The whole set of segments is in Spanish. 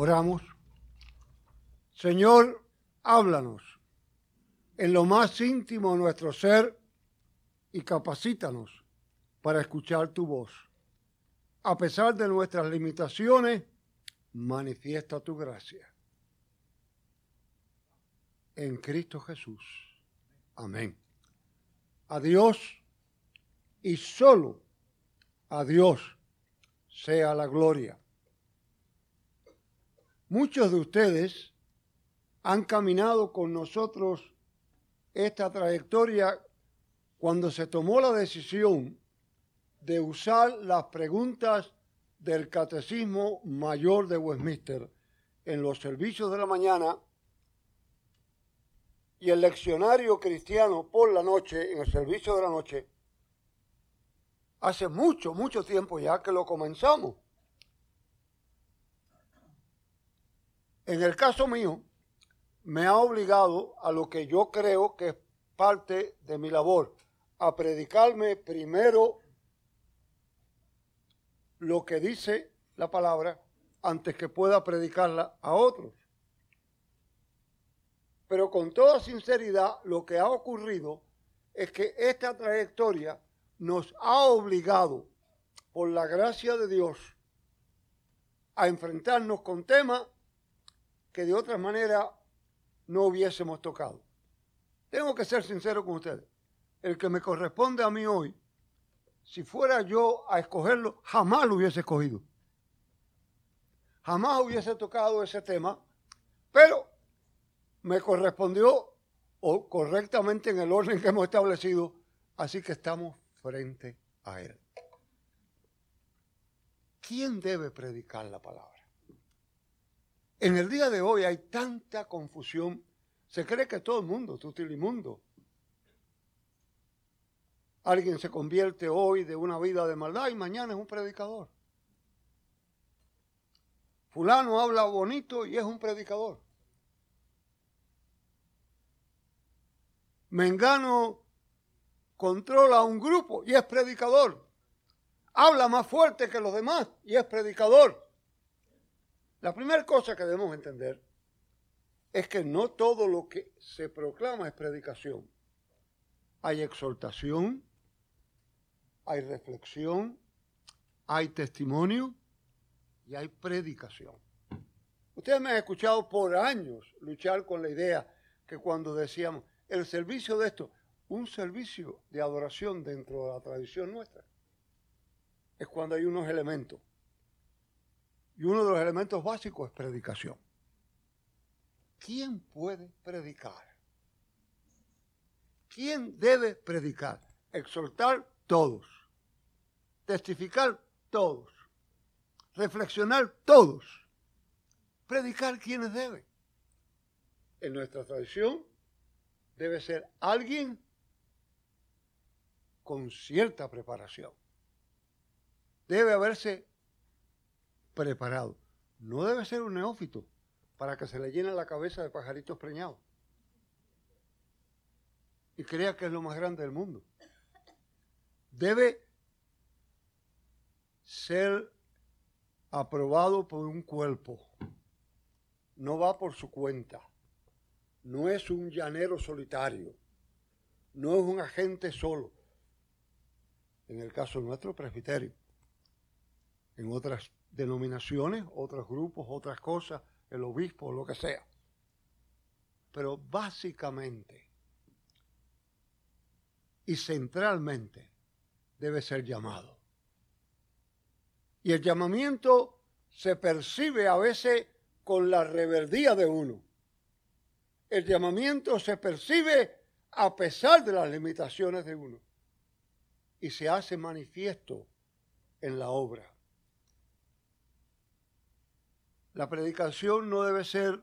Oramos. Señor, háblanos en lo más íntimo de nuestro ser y capacítanos para escuchar tu voz. A pesar de nuestras limitaciones, manifiesta tu gracia. En Cristo Jesús. Amén. A Dios y solo a Dios sea la gloria. Muchos de ustedes han caminado con nosotros esta trayectoria cuando se tomó la decisión de usar las preguntas del Catecismo Mayor de Westminster en los servicios de la mañana y el leccionario cristiano por la noche, en el servicio de la noche, hace mucho, mucho tiempo ya que lo comenzamos. En el caso mío, me ha obligado a lo que yo creo que es parte de mi labor, a predicarme primero lo que dice la palabra antes que pueda predicarla a otros. Pero con toda sinceridad, lo que ha ocurrido es que esta trayectoria nos ha obligado, por la gracia de Dios, a enfrentarnos con temas que de otra manera no hubiésemos tocado. Tengo que ser sincero con ustedes. El que me corresponde a mí hoy, si fuera yo a escogerlo, jamás lo hubiese escogido. Jamás hubiese tocado ese tema, pero me correspondió o correctamente en el orden que hemos establecido, así que estamos frente a él. ¿Quién debe predicar la palabra? En el día de hoy hay tanta confusión. Se cree que todo el mundo es utilimundo. Alguien se convierte hoy de una vida de maldad y mañana es un predicador. Fulano habla bonito y es un predicador. Mengano controla a un grupo y es predicador. Habla más fuerte que los demás y es predicador. La primera cosa que debemos entender es que no todo lo que se proclama es predicación. Hay exhortación, hay reflexión, hay testimonio y hay predicación. Ustedes me han escuchado por años luchar con la idea que cuando decíamos el servicio de esto, un servicio de adoración dentro de la tradición nuestra, es cuando hay unos elementos y uno de los elementos básicos es predicación. ¿Quién puede predicar? ¿Quién debe predicar? Exhortar todos. Testificar todos. Reflexionar todos. Predicar quienes deben. En nuestra tradición debe ser alguien con cierta preparación. Debe haberse preparado. No debe ser un neófito para que se le llene la cabeza de pajaritos preñados. Y crea que es lo más grande del mundo. Debe ser aprobado por un cuerpo. No va por su cuenta. No es un llanero solitario. No es un agente solo. En el caso nuestro, presbiterio. En otras denominaciones, otros grupos, otras cosas, el obispo, lo que sea. Pero básicamente y centralmente debe ser llamado. Y el llamamiento se percibe a veces con la rebeldía de uno. El llamamiento se percibe a pesar de las limitaciones de uno y se hace manifiesto en la obra. La predicación no debe ser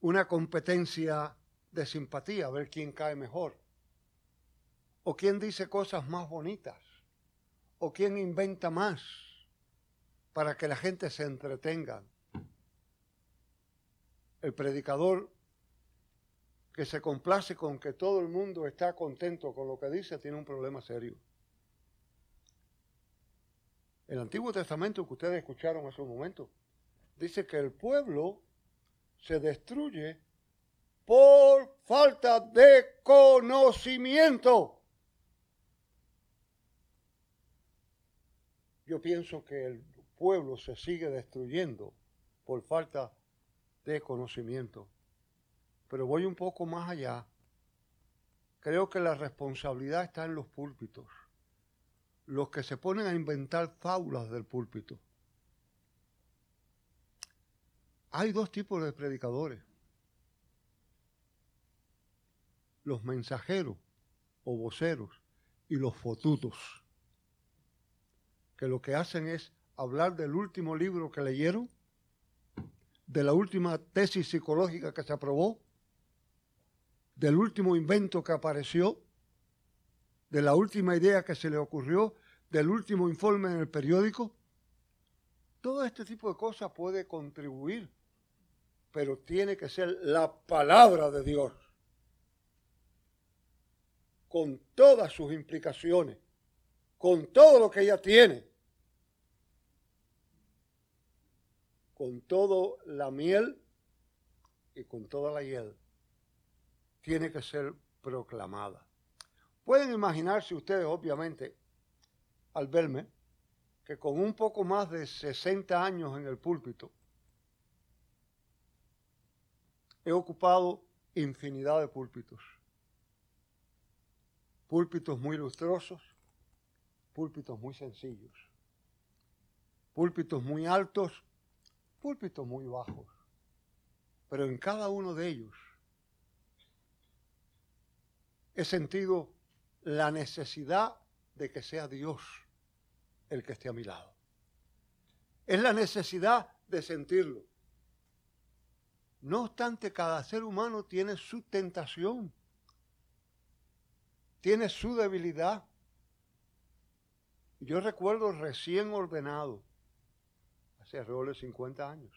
una competencia de simpatía, a ver quién cae mejor, o quién dice cosas más bonitas, o quién inventa más para que la gente se entretenga. El predicador que se complace con que todo el mundo está contento con lo que dice tiene un problema serio. El Antiguo Testamento que ustedes escucharon hace un momento dice que el pueblo se destruye por falta de conocimiento. Yo pienso que el pueblo se sigue destruyendo por falta de conocimiento. Pero voy un poco más allá. Creo que la responsabilidad está en los púlpitos, los que se ponen a inventar fábulas del púlpito. Hay dos tipos de predicadores. Los mensajeros o voceros y los fotutos, que lo que hacen es hablar del último libro que leyeron, de la última tesis psicológica que se aprobó, del último invento que apareció, de la última idea que se le ocurrió, del último informe en el periódico. Todo este tipo de cosas puede contribuir, pero tiene que ser la palabra de Dios, con todas sus implicaciones, con todo lo que ella tiene con toda la miel y con toda la hiel, tiene que ser proclamada. Pueden imaginarse ustedes, obviamente, al verme, que con un poco más de 60 años en el púlpito, he ocupado infinidad de púlpitos. Púlpitos muy lustrosos, púlpitos muy sencillos, púlpitos muy altos púlpitos muy bajos, pero en cada uno de ellos he sentido la necesidad de que sea Dios el que esté a mi lado. Es la necesidad de sentirlo. No obstante, cada ser humano tiene su tentación, tiene su debilidad. Yo recuerdo recién ordenado, hace alrededor de 50 años,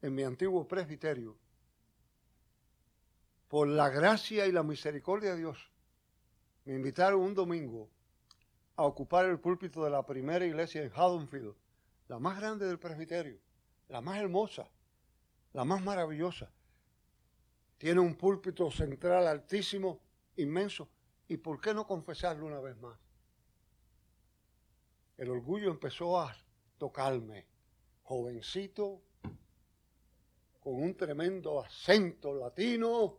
en mi antiguo presbiterio, por la gracia y la misericordia de Dios, me invitaron un domingo a ocupar el púlpito de la primera iglesia en Haddonfield, la más grande del presbiterio, la más hermosa, la más maravillosa. Tiene un púlpito central altísimo, inmenso. ¿Y por qué no confesarlo una vez más? El orgullo empezó a tocarme, jovencito, con un tremendo acento latino,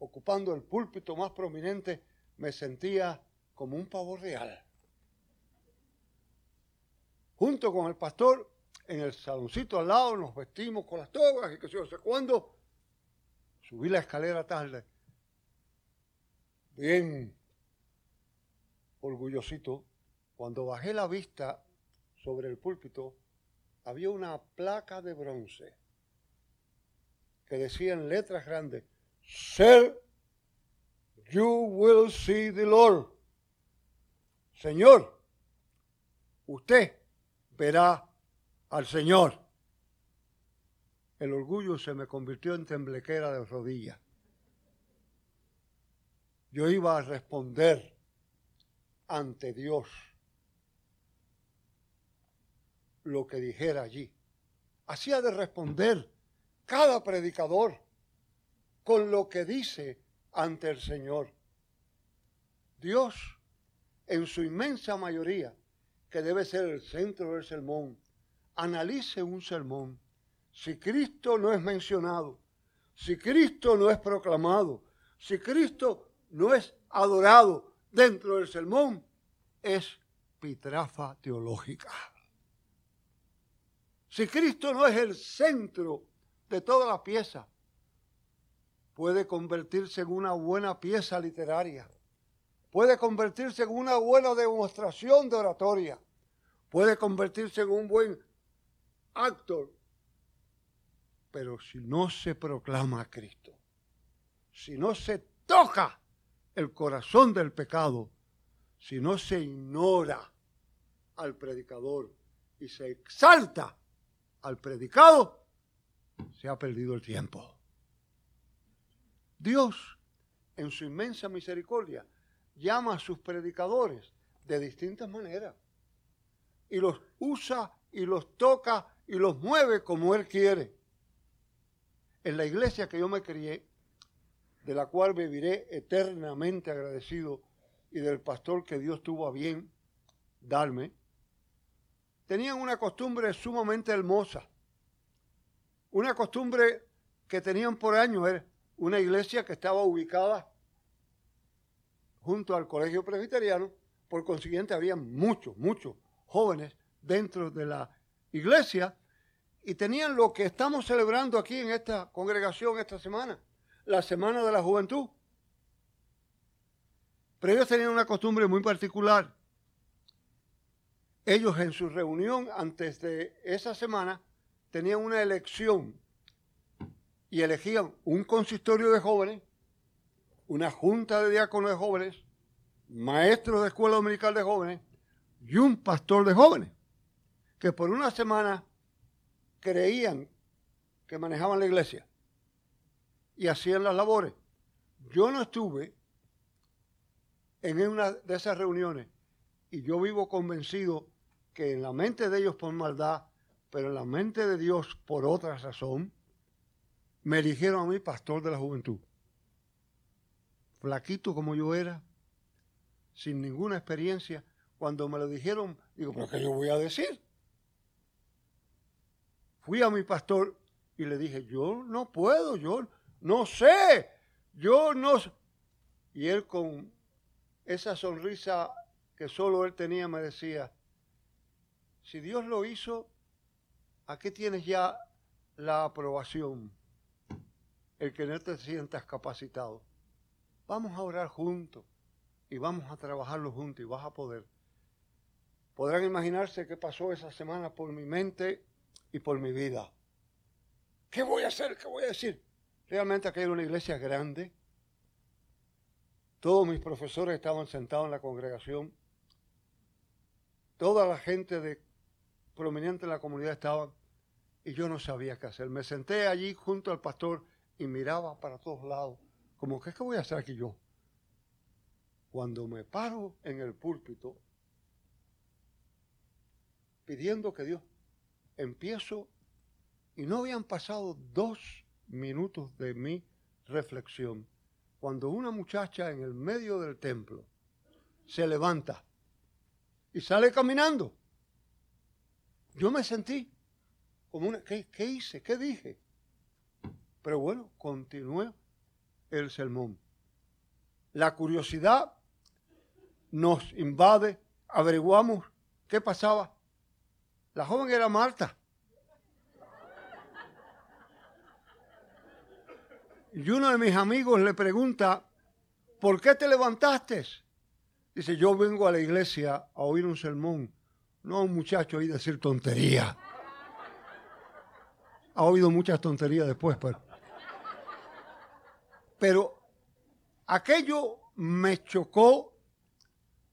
ocupando el púlpito más prominente, me sentía como un pavo real. Junto con el pastor, en el saloncito al lado, nos vestimos con las togas y que sé yo sé cuándo, subí la escalera tarde, bien orgullosito, cuando bajé la vista sobre el púlpito había una placa de bronce que decía en letras grandes, Sir, you will see the Lord. Señor, usted verá al Señor. El orgullo se me convirtió en temblequera de rodillas. Yo iba a responder ante Dios lo que dijera allí. Hacía de responder cada predicador con lo que dice ante el Señor. Dios, en su inmensa mayoría, que debe ser el centro del sermón, analice un sermón. Si Cristo no es mencionado, si Cristo no es proclamado, si Cristo no es adorado dentro del sermón, es pitrafa teológica. Si Cristo no es el centro de toda la pieza, puede convertirse en una buena pieza literaria, puede convertirse en una buena demostración de oratoria, puede convertirse en un buen actor, pero si no se proclama a Cristo, si no se toca el corazón del pecado, si no se ignora al predicador y se exalta al predicado, se ha perdido el tiempo. Dios, en su inmensa misericordia, llama a sus predicadores de distintas maneras y los usa y los toca y los mueve como Él quiere. En la iglesia que yo me crié, de la cual viviré eternamente agradecido, y del pastor que Dios tuvo a bien darme, tenían una costumbre sumamente hermosa. Una costumbre que tenían por años era una iglesia que estaba ubicada junto al colegio presbiteriano, por consiguiente había muchos, muchos jóvenes dentro de la iglesia y tenían lo que estamos celebrando aquí en esta congregación esta semana, la Semana de la Juventud. Pero ellos tenían una costumbre muy particular. Ellos en su reunión antes de esa semana tenían una elección y elegían un consistorio de jóvenes, una junta de diáconos de jóvenes, maestros de escuela dominical de jóvenes y un pastor de jóvenes, que por una semana creían que manejaban la iglesia y hacían las labores. Yo no estuve en una de esas reuniones y yo vivo convencido que en la mente de ellos por maldad, pero en la mente de Dios por otra razón, me eligieron a mí pastor de la juventud. Flaquito como yo era, sin ninguna experiencia, cuando me lo dijeron, digo, pero ¿qué yo voy a decir? Fui a mi pastor y le dije, yo no puedo, yo no sé, yo no... Y él con esa sonrisa que solo él tenía me decía, si Dios lo hizo, ¿a qué tienes ya la aprobación? El que no te sientas capacitado. Vamos a orar juntos y vamos a trabajarlo juntos y vas a poder. Podrán imaginarse qué pasó esa semana por mi mente y por mi vida. ¿Qué voy a hacer? ¿Qué voy a decir? Realmente aquí era una iglesia grande. Todos mis profesores estaban sentados en la congregación. Toda la gente de prominente en la comunidad estaban y yo no sabía qué hacer. Me senté allí junto al pastor y miraba para todos lados, como que, ¿qué voy a hacer aquí yo? Cuando me paro en el púlpito pidiendo que Dios, empiezo y no habían pasado dos minutos de mi reflexión cuando una muchacha en el medio del templo se levanta y sale caminando yo me sentí como una... ¿Qué, hice? ¿Qué dije? Pero bueno, continué el sermón. La curiosidad nos invade, averiguamos qué pasaba. La joven era Marta. Y uno de mis amigos le pregunta, ¿por qué te levantaste? Dice, yo vengo a la iglesia a oír un sermón no un muchacho ahí decir tontería. Ha oído muchas tonterías después, pero. Pero aquello me chocó,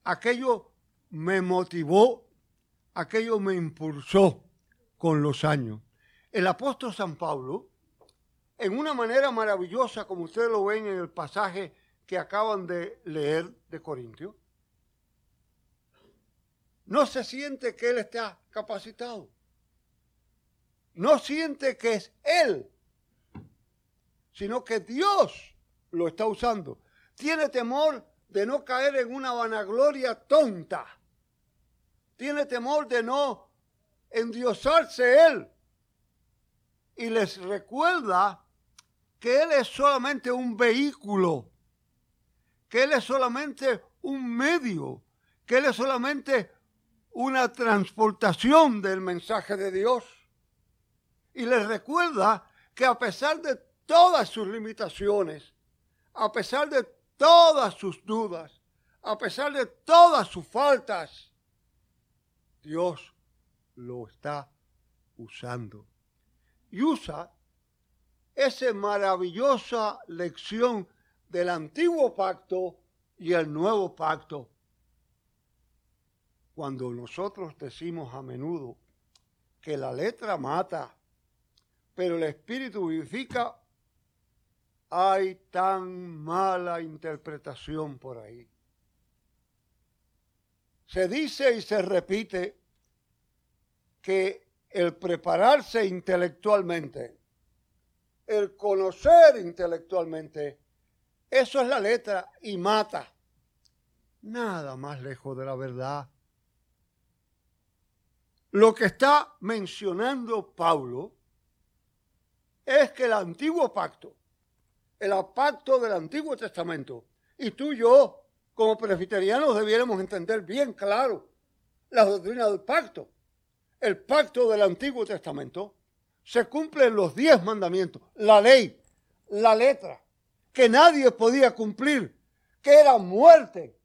aquello me motivó, aquello me impulsó con los años. El apóstol San Pablo, en una manera maravillosa, como ustedes lo ven en el pasaje que acaban de leer de Corintios, no se siente que Él está capacitado. No siente que es Él, sino que Dios lo está usando. Tiene temor de no caer en una vanagloria tonta. Tiene temor de no endiosarse Él. Y les recuerda que Él es solamente un vehículo, que Él es solamente un medio, que Él es solamente una transportación del mensaje de Dios. Y les recuerda que a pesar de todas sus limitaciones, a pesar de todas sus dudas, a pesar de todas sus faltas, Dios lo está usando. Y usa esa maravillosa lección del antiguo pacto y el nuevo pacto cuando nosotros decimos a menudo que la letra mata, pero el espíritu vivifica, hay tan mala interpretación por ahí. Se dice y se repite que el prepararse intelectualmente, el conocer intelectualmente, eso es la letra y mata. Nada más lejos de la verdad. Lo que está mencionando Pablo es que el antiguo pacto, el pacto del Antiguo Testamento, y tú y yo, como presbiterianos, debiéramos entender bien claro la doctrina del pacto. El pacto del Antiguo Testamento se cumple en los diez mandamientos, la ley, la letra, que nadie podía cumplir, que era muerte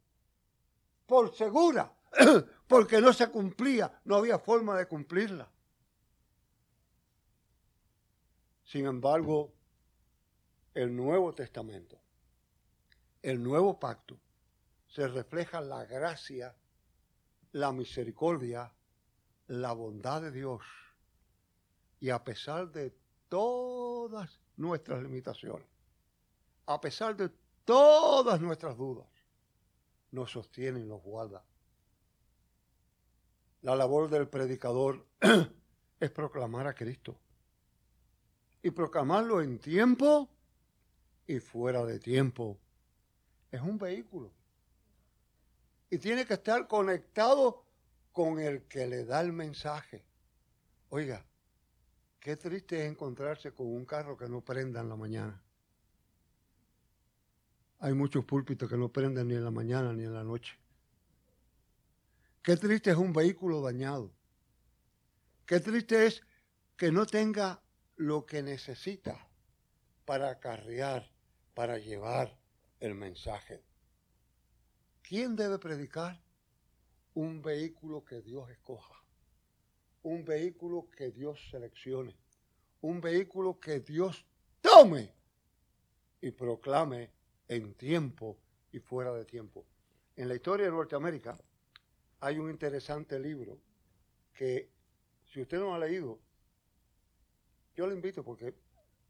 por segura, porque no se cumplía, no había forma de cumplirla. Sin embargo, el Nuevo Testamento, el nuevo pacto, se refleja la gracia, la misericordia, la bondad de Dios. Y a pesar de todas nuestras limitaciones, a pesar de todas nuestras dudas, nos sostiene y nos guarda. La labor del predicador es proclamar a Cristo. Y proclamarlo en tiempo y fuera de tiempo. Es un vehículo. Y tiene que estar conectado con el que le da el mensaje. Oiga, qué triste es encontrarse con un carro que no prenda en la mañana. Hay muchos púlpitos que no prenden ni en la mañana ni en la noche. Qué triste es un vehículo dañado. Qué triste es que no tenga lo que necesita para acarrear, para llevar el mensaje. ¿Quién debe predicar? Un vehículo que Dios escoja. Un vehículo que Dios seleccione. Un vehículo que Dios tome y proclame en tiempo y fuera de tiempo. En la historia de Norteamérica hay un interesante libro que, si usted no ha leído, yo le invito porque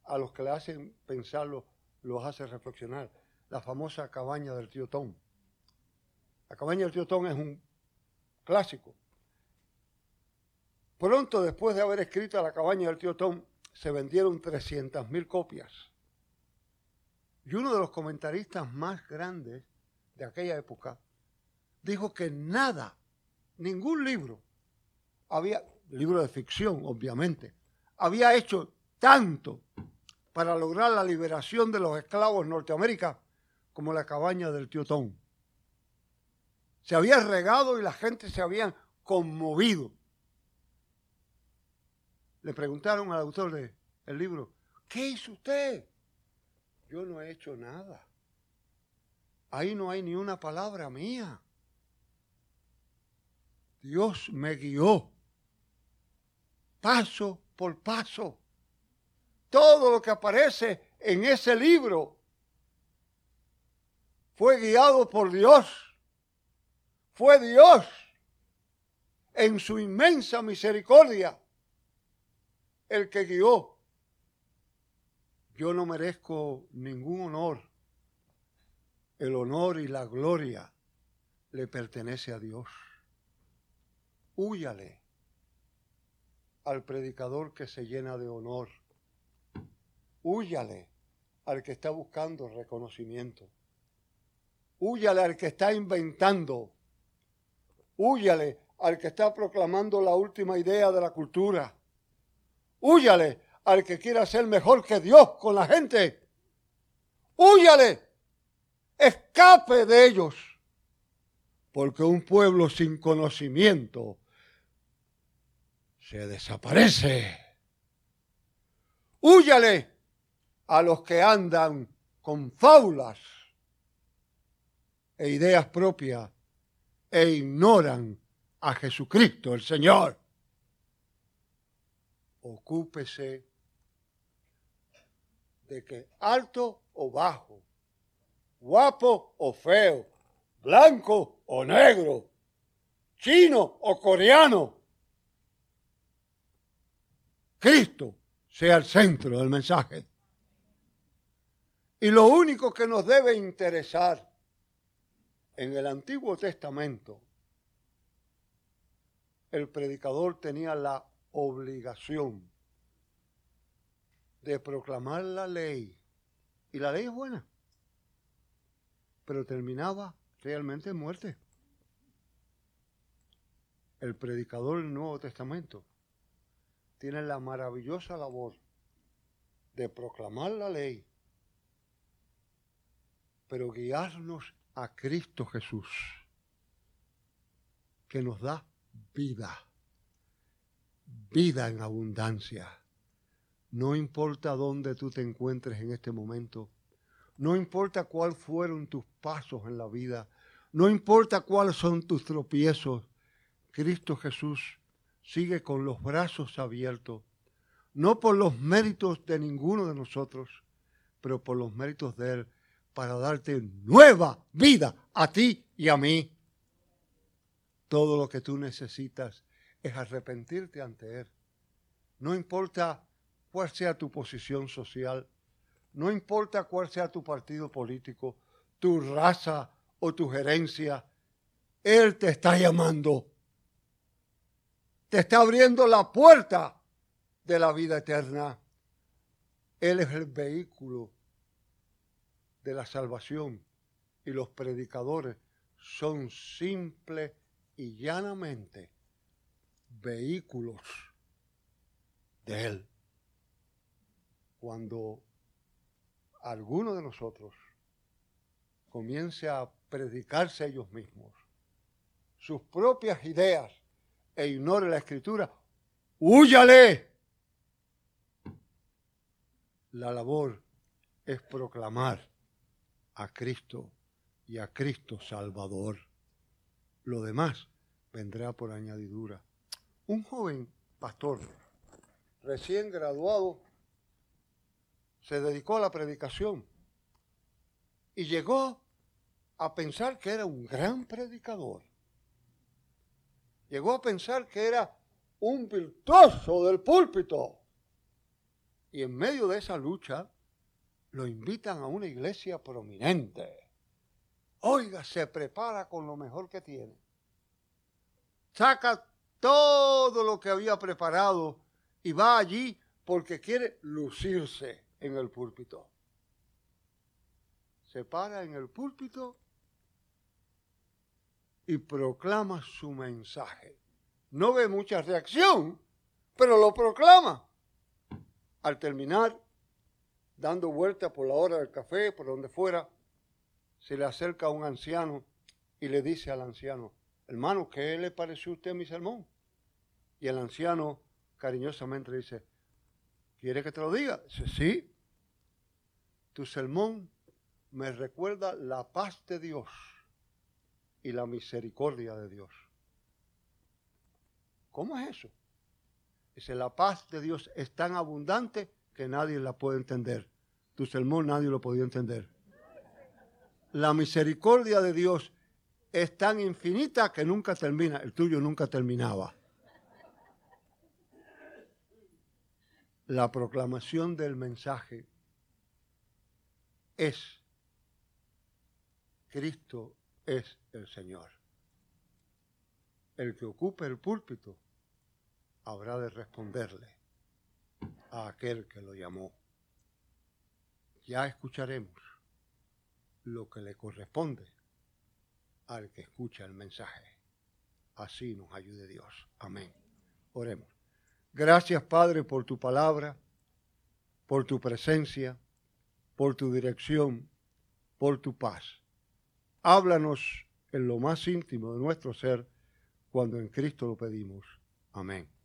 a los que le hacen pensarlo, los hace reflexionar. La famosa cabaña del tío Tom. La cabaña del tío Tom es un clásico. Pronto después de haber escrito la cabaña del tío Tom, se vendieron 300.000 copias. Y uno de los comentaristas más grandes de aquella época dijo que nada, ningún libro, había, libro de ficción obviamente, había hecho tanto para lograr la liberación de los esclavos en Norteamérica como la cabaña del tío Tom. Se había regado y la gente se había conmovido. Le preguntaron al autor del libro, ¿qué hizo usted? Yo no he hecho nada. Ahí no hay ni una palabra mía. Dios me guió paso por paso. Todo lo que aparece en ese libro fue guiado por Dios. Fue Dios en su inmensa misericordia el que guió yo no merezco ningún honor. El honor y la gloria le pertenece a Dios. Húyale al predicador que se llena de honor. Húyale al que está buscando reconocimiento. Húyale al que está inventando. Húyale al que está proclamando la última idea de la cultura. Húyale al que quiera ser mejor que Dios con la gente. Húyale, escape de ellos, porque un pueblo sin conocimiento se desaparece. Húyale a los que andan con faulas e ideas propias e ignoran a Jesucristo el Señor. Ocúpese de que alto o bajo, guapo o feo, blanco o negro, chino o coreano, Cristo sea el centro del mensaje. Y lo único que nos debe interesar en el Antiguo Testamento, el predicador tenía la obligación de proclamar la ley. Y la ley es buena, pero terminaba realmente en muerte. El predicador del Nuevo Testamento tiene la maravillosa labor de proclamar la ley, pero guiarnos a Cristo Jesús, que nos da vida, vida en abundancia. No importa dónde tú te encuentres en este momento, no importa cuáles fueron tus pasos en la vida, no importa cuáles son tus tropiezos, Cristo Jesús sigue con los brazos abiertos, no por los méritos de ninguno de nosotros, pero por los méritos de Él, para darte nueva vida a ti y a mí. Todo lo que tú necesitas es arrepentirte ante Él. No importa cuál sea tu posición social, no importa cuál sea tu partido político, tu raza o tu gerencia, Él te está llamando te está abriendo la puerta de la vida eterna. Él es el vehículo de la salvación y los predicadores son simple y llanamente vehículos de Él. Cuando alguno de nosotros comience a predicarse a ellos mismos sus propias ideas, e ignore la escritura, ¡húyale! La labor es proclamar a Cristo y a Cristo Salvador. Lo demás vendrá por añadidura. Un joven pastor recién graduado se dedicó a la predicación y llegó a pensar que era un gran predicador llegó a pensar que era un virtuoso del púlpito. Y en medio de esa lucha lo invitan a una iglesia prominente. Oiga, se prepara con lo mejor que tiene. Saca todo lo que había preparado y va allí porque quiere lucirse en el púlpito. Se para en el púlpito y proclama su mensaje. No ve mucha reacción, pero lo proclama. Al terminar, dando vuelta por la hora del café, por donde fuera, se le acerca un anciano y le dice al anciano, hermano, ¿qué le pareció a usted mi sermón? Y el anciano cariñosamente le dice, ¿quiere que te lo diga? Dice, sí. Tu sermón me recuerda la paz de Dios y la misericordia de Dios. ¿Cómo es eso? Dice, la paz de Dios es tan abundante que nadie la puede entender. Tu sermón nadie lo podía entender. La misericordia de Dios es tan infinita que nunca termina. El tuyo nunca terminaba. La proclamación del mensaje es Cristo es el Señor. El que ocupe el púlpito habrá de responderle a aquel que lo llamó. Ya escucharemos lo que le corresponde al que escucha el mensaje. Así nos ayude Dios. Amén. Oremos. Gracias Padre por tu palabra, por tu presencia, por tu dirección, por tu paz. Háblanos en lo más íntimo de nuestro ser cuando en Cristo lo pedimos. Amén.